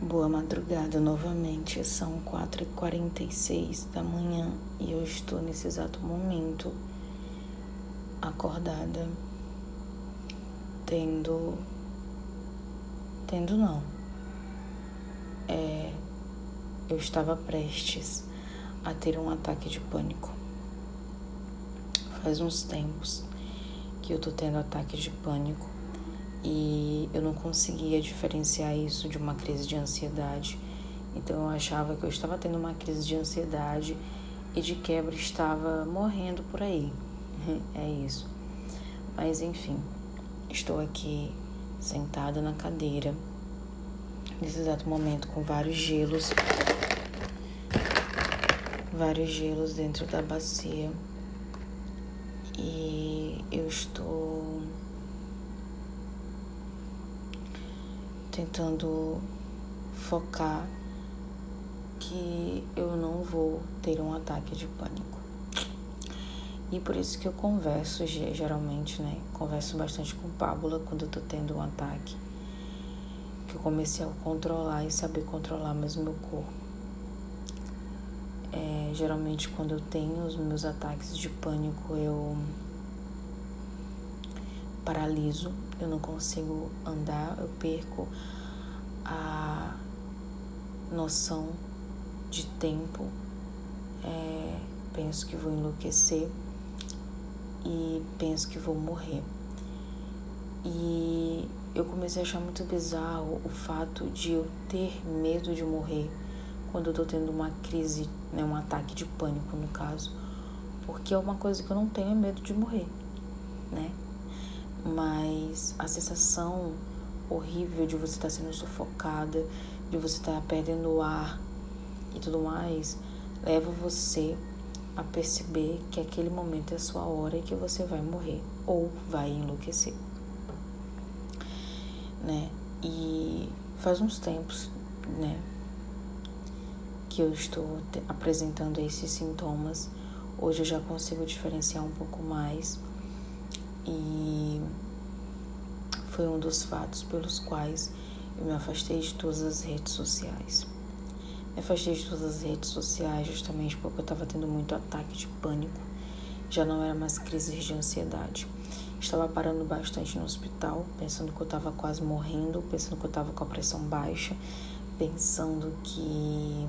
Boa madrugada novamente, são 4h46 da manhã e eu estou nesse exato momento acordada, tendo. tendo não. É, eu estava prestes a ter um ataque de pânico. Faz uns tempos que eu tô tendo ataque de pânico e eu não conseguia diferenciar isso de uma crise de ansiedade. Então eu achava que eu estava tendo uma crise de ansiedade e de quebra estava morrendo por aí. É isso. Mas enfim, estou aqui sentada na cadeira nesse exato momento com vários gelos, vários gelos dentro da bacia. E eu estou tentando focar que eu não vou ter um ataque de pânico. E por isso que eu converso geralmente, né? Converso bastante com Pábula quando eu tô tendo um ataque. Que eu comecei a controlar e saber controlar mais o meu corpo. É, geralmente quando eu tenho os meus ataques de pânico, eu paraliso, eu não consigo andar, eu perco a noção de tempo, é, penso que vou enlouquecer e penso que vou morrer. E eu comecei a achar muito bizarro o fato de eu ter medo de morrer quando eu tô tendo uma crise, né, um ataque de pânico no caso, porque é uma coisa que eu não tenho é medo de morrer, né? Mas a sensação horrível de você estar sendo sufocada, de você estar perdendo o ar e tudo mais, leva você a perceber que aquele momento é a sua hora e que você vai morrer ou vai enlouquecer. Né? E faz uns tempos, né, que eu estou apresentando esses sintomas. Hoje eu já consigo diferenciar um pouco mais e foi um dos fatos pelos quais eu me afastei de todas as redes sociais. Me afastei de todas as redes sociais justamente porque eu estava tendo muito ataque de pânico. Já não era mais crises de ansiedade. Estava parando bastante no hospital, pensando que eu estava quase morrendo, pensando que eu estava com a pressão baixa, pensando que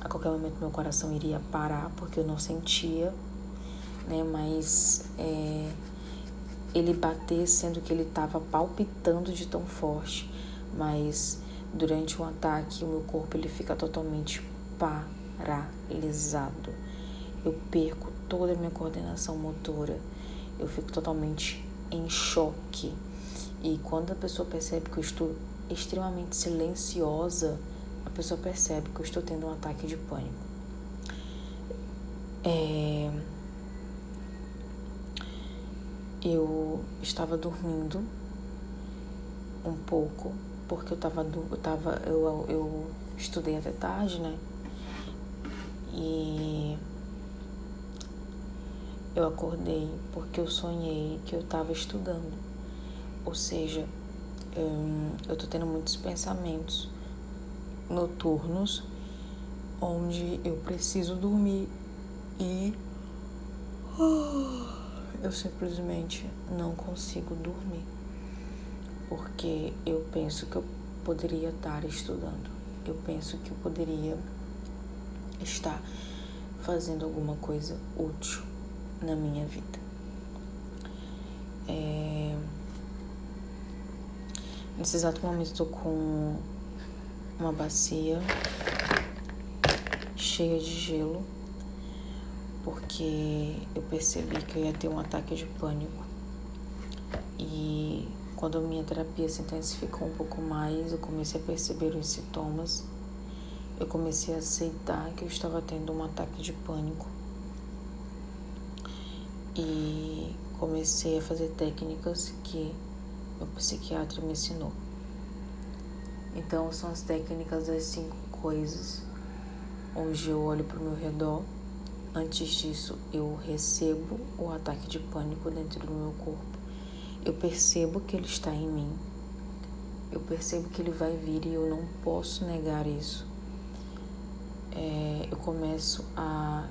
a qualquer momento meu coração iria parar porque eu não sentia, né? Mas é, ele bater, sendo que ele estava palpitando de tão forte, mas durante um ataque o meu corpo ele fica totalmente paralisado. Eu perco toda a minha coordenação motora, eu fico totalmente em choque. E quando a pessoa percebe que eu estou extremamente silenciosa, a pessoa percebe que eu estou tendo um ataque de pânico. É eu estava dormindo um pouco, porque eu estava eu, tava, eu, eu estudei até tarde, né? E eu acordei porque eu sonhei que eu estava estudando. Ou seja, eu, estou tendo muitos pensamentos noturnos onde eu preciso dormir e. Oh, eu simplesmente não consigo dormir porque eu penso que eu poderia estar estudando, eu penso que eu poderia estar fazendo alguma coisa útil na minha vida. É... Nesse exato momento estou com uma bacia cheia de gelo porque eu percebi que eu ia ter um ataque de pânico. E quando a minha terapia se intensificou um pouco mais, eu comecei a perceber os sintomas. Eu comecei a aceitar que eu estava tendo um ataque de pânico. E comecei a fazer técnicas que o psiquiatra me ensinou. Então, são as técnicas das cinco coisas, onde eu olho para o meu redor Antes disso, eu recebo o ataque de pânico dentro do meu corpo. Eu percebo que ele está em mim. eu percebo que ele vai vir e eu não posso negar isso. É, eu começo a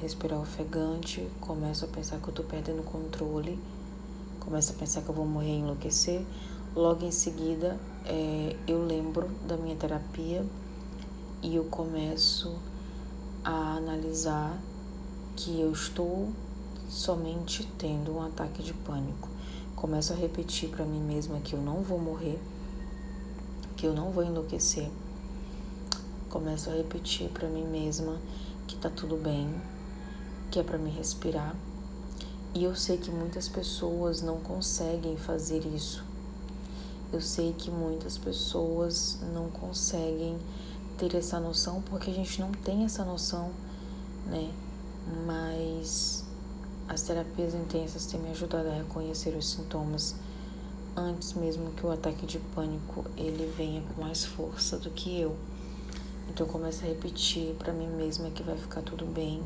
respirar ofegante, começo a pensar que eu tô perdendo o controle, começo a pensar que eu vou morrer e enlouquecer. Logo em seguida, é, eu lembro da minha terapia e eu começo a analisar que eu estou somente tendo um ataque de pânico. Começo a repetir para mim mesma que eu não vou morrer, que eu não vou enlouquecer. Começo a repetir para mim mesma que tá tudo bem, que é para me respirar. E eu sei que muitas pessoas não conseguem fazer isso. Eu sei que muitas pessoas não conseguem ter essa noção porque a gente não tem essa noção, né? Mas as terapias intensas têm me ajudado a reconhecer os sintomas antes mesmo que o ataque de pânico ele venha com mais força do que eu. Então eu começo a repetir para mim mesma que vai ficar tudo bem.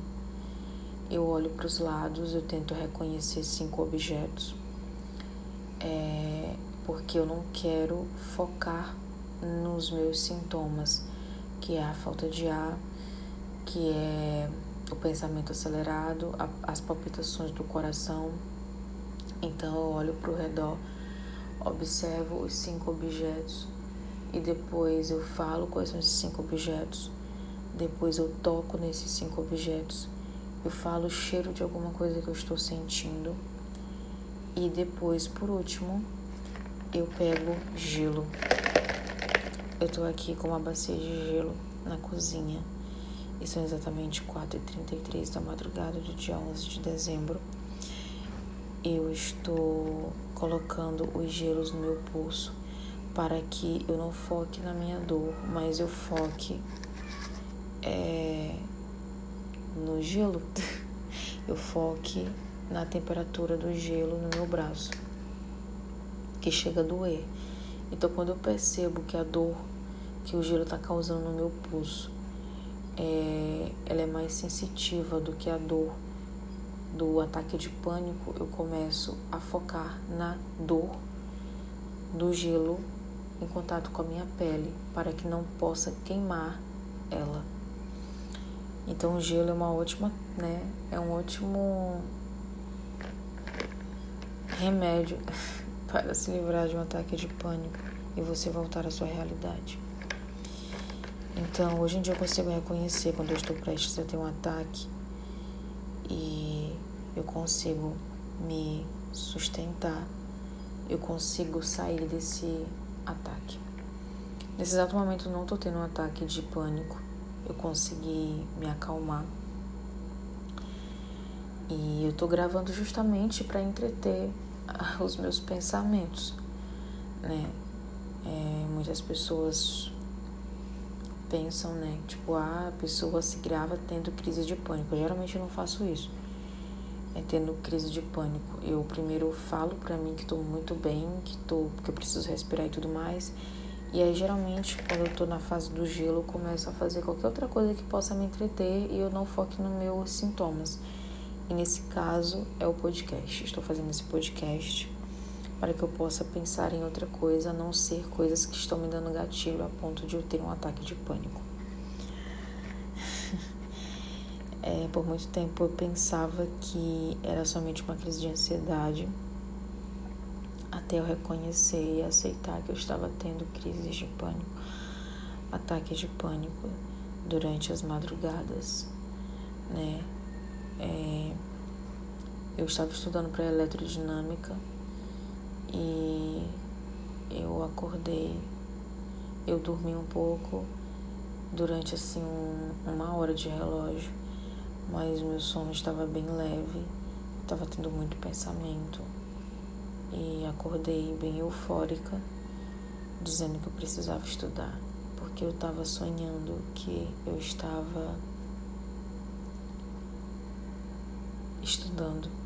Eu olho para os lados, eu tento reconhecer cinco objetos, é, porque eu não quero focar nos meus sintomas, que é a falta de ar, que é o pensamento acelerado, a, as palpitações do coração. Então eu olho para o redor, observo os cinco objetos e depois eu falo quais são esses cinco objetos. Depois eu toco nesses cinco objetos. Eu falo o cheiro de alguma coisa que eu estou sentindo. E depois, por último, eu pego gelo. Eu estou aqui com uma bacia de gelo na cozinha. E são exatamente 4h33 da madrugada do dia 11 de dezembro. Eu estou colocando os gelos no meu pulso para que eu não foque na minha dor, mas eu foque é, no gelo. eu foque na temperatura do gelo no meu braço, que chega a doer. Então, quando eu percebo que a dor que o gelo está causando no meu pulso é, ela é mais sensitiva do que a dor do ataque de pânico, eu começo a focar na dor do gelo em contato com a minha pele para que não possa queimar ela. Então o gelo é uma ótima, né? É um ótimo remédio para se livrar de um ataque de pânico e você voltar à sua realidade. Então, hoje em dia eu consigo reconhecer quando eu estou prestes a ter um ataque e eu consigo me sustentar, eu consigo sair desse ataque. Nesse exato momento não estou tendo um ataque de pânico, eu consegui me acalmar. E eu estou gravando justamente para entreter os meus pensamentos, né? É, muitas pessoas pensam, né? Tipo, ah, a pessoa se grava tendo crise de pânico. Eu, geralmente eu não faço isso. É tendo crise de pânico. Eu primeiro falo pra mim que tô muito bem, que, tô, que eu preciso respirar e tudo mais. E aí, geralmente, quando eu tô na fase do gelo, eu começo a fazer qualquer outra coisa que possa me entreter e eu não foque nos meus sintomas. E nesse caso, é o podcast. Estou fazendo esse podcast para que eu possa pensar em outra coisa, a não ser coisas que estão me dando gatilho a ponto de eu ter um ataque de pânico. É, por muito tempo eu pensava que era somente uma crise de ansiedade, até eu reconhecer e aceitar que eu estava tendo crises de pânico, ataques de pânico durante as madrugadas, né? É, eu estava estudando para eletrodinâmica e eu acordei, eu dormi um pouco durante assim um, uma hora de relógio, mas meu sono estava bem leve, estava tendo muito pensamento. E acordei bem eufórica, dizendo que eu precisava estudar, porque eu estava sonhando que eu estava estudando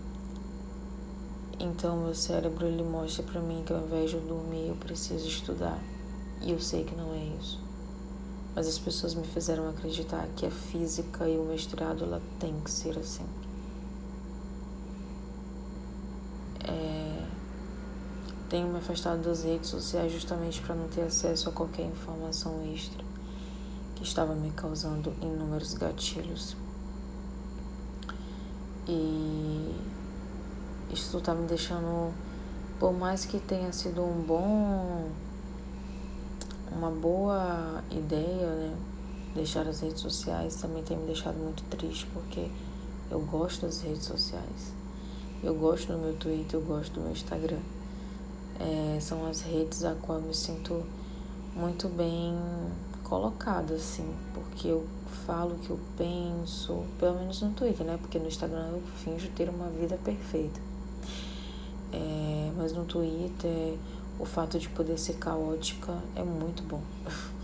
então meu cérebro ele mostra para mim que ao invés de eu dormir eu preciso estudar. E eu sei que não é isso. Mas as pessoas me fizeram acreditar que a física e o mestrado ela tem que ser assim. É... tenho me afastado das redes sociais justamente para não ter acesso a qualquer informação extra que estava me causando inúmeros gatilhos. E isso está me deixando, por mais que tenha sido um bom, uma boa ideia, né? Deixar as redes sociais também tem me deixado muito triste porque eu gosto das redes sociais. Eu gosto do meu Twitter, eu gosto do meu Instagram. É, são as redes a qual eu me sinto muito bem colocada, assim, porque eu falo o que eu penso, pelo menos no Twitter, né? Porque no Instagram eu finjo ter uma vida perfeita. É, mas no Twitter, o fato de poder ser caótica é muito bom.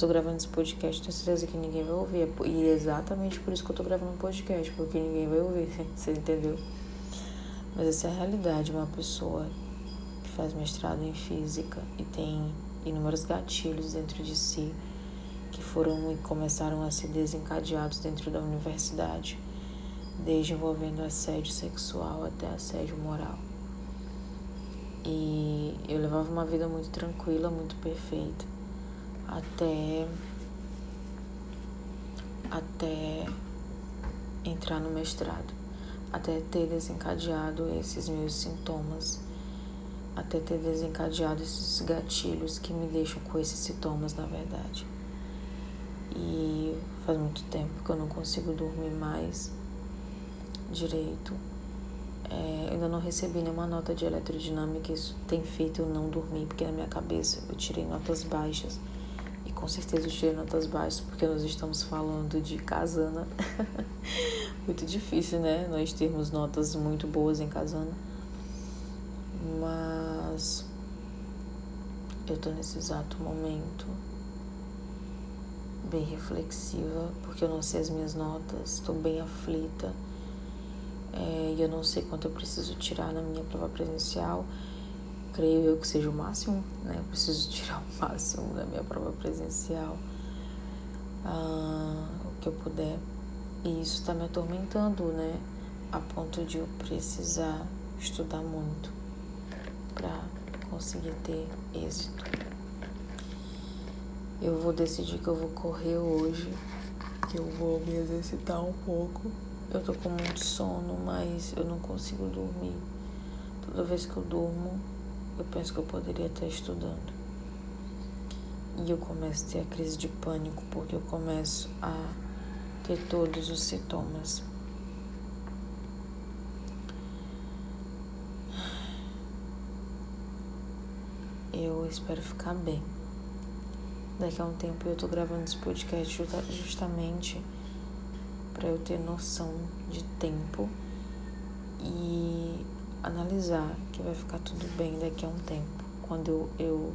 tô gravando esse podcast, tenho certeza que ninguém vai ouvir. E é exatamente por isso que eu tô gravando um podcast, porque ninguém vai ouvir, você entendeu? Mas essa é a realidade, uma pessoa que faz mestrado em física e tem inúmeros gatilhos dentro de si que foram e começaram a ser desencadeados dentro da universidade, desde envolvendo assédio sexual até assédio moral. E eu levava uma vida muito tranquila, muito perfeita, até até entrar no mestrado, até ter desencadeado esses meus sintomas até ter desencadeado esses gatilhos que me deixam com esses sintomas, na verdade. E faz muito tempo que eu não consigo dormir mais direito. É, eu ainda não recebi nenhuma nota de eletrodinâmica, isso tem feito eu não dormir, porque na minha cabeça eu tirei notas baixas. E com certeza eu tirei notas baixas, porque nós estamos falando de casana. muito difícil, né? Nós termos notas muito boas em casana mas eu tô nesse exato momento bem reflexiva, porque eu não sei as minhas notas, estou bem aflita é, e eu não sei quanto eu preciso tirar na minha prova presencial. Creio eu que seja o máximo, né? Eu preciso tirar o máximo da minha prova presencial, ah, o que eu puder. E isso está me atormentando, né? A ponto de eu precisar estudar muito para conseguir ter êxito. Eu vou decidir que eu vou correr hoje, que eu vou me exercitar um pouco. Eu tô com muito sono, mas eu não consigo dormir. Toda vez que eu durmo, eu penso que eu poderia estar estudando. E eu começo a ter a crise de pânico porque eu começo a ter todos os sintomas. eu espero ficar bem. Daqui a um tempo eu tô gravando esse podcast justamente para eu ter noção de tempo e analisar que vai ficar tudo bem daqui a um tempo. Quando eu, eu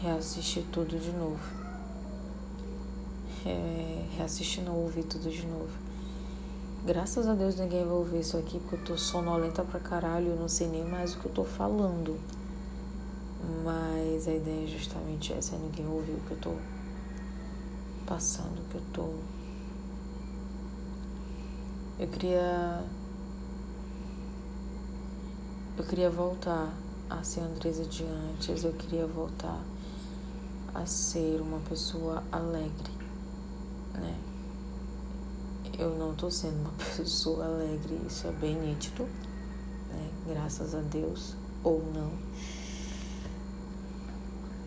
reassistir tudo de novo. É, reassistir não ouvir tudo de novo. Graças a Deus ninguém vai ouvir isso aqui porque eu tô sonolenta pra caralho, eu não sei nem mais o que eu tô falando. Mas a ideia é justamente essa, ninguém ouvir o que eu tô passando, que eu tô. Eu queria. Eu queria voltar a ser a Andresa de antes, eu queria voltar a ser uma pessoa alegre, né? eu não tô sendo uma pessoa alegre, isso é bem nítido, né? Graças a Deus, ou não.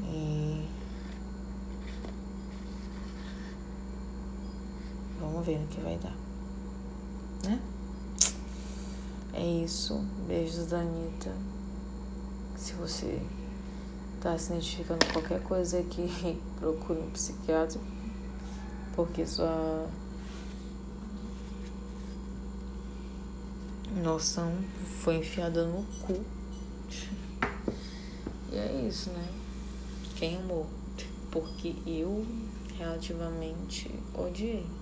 E vamos ver no que vai dar, né? É isso. Beijos da Anitta. Se você tá se identificando com qualquer coisa aqui, procure um psiquiatra, porque sua noção foi enfiada no cu. E é isso, né? Quem amou? Porque eu relativamente odiei.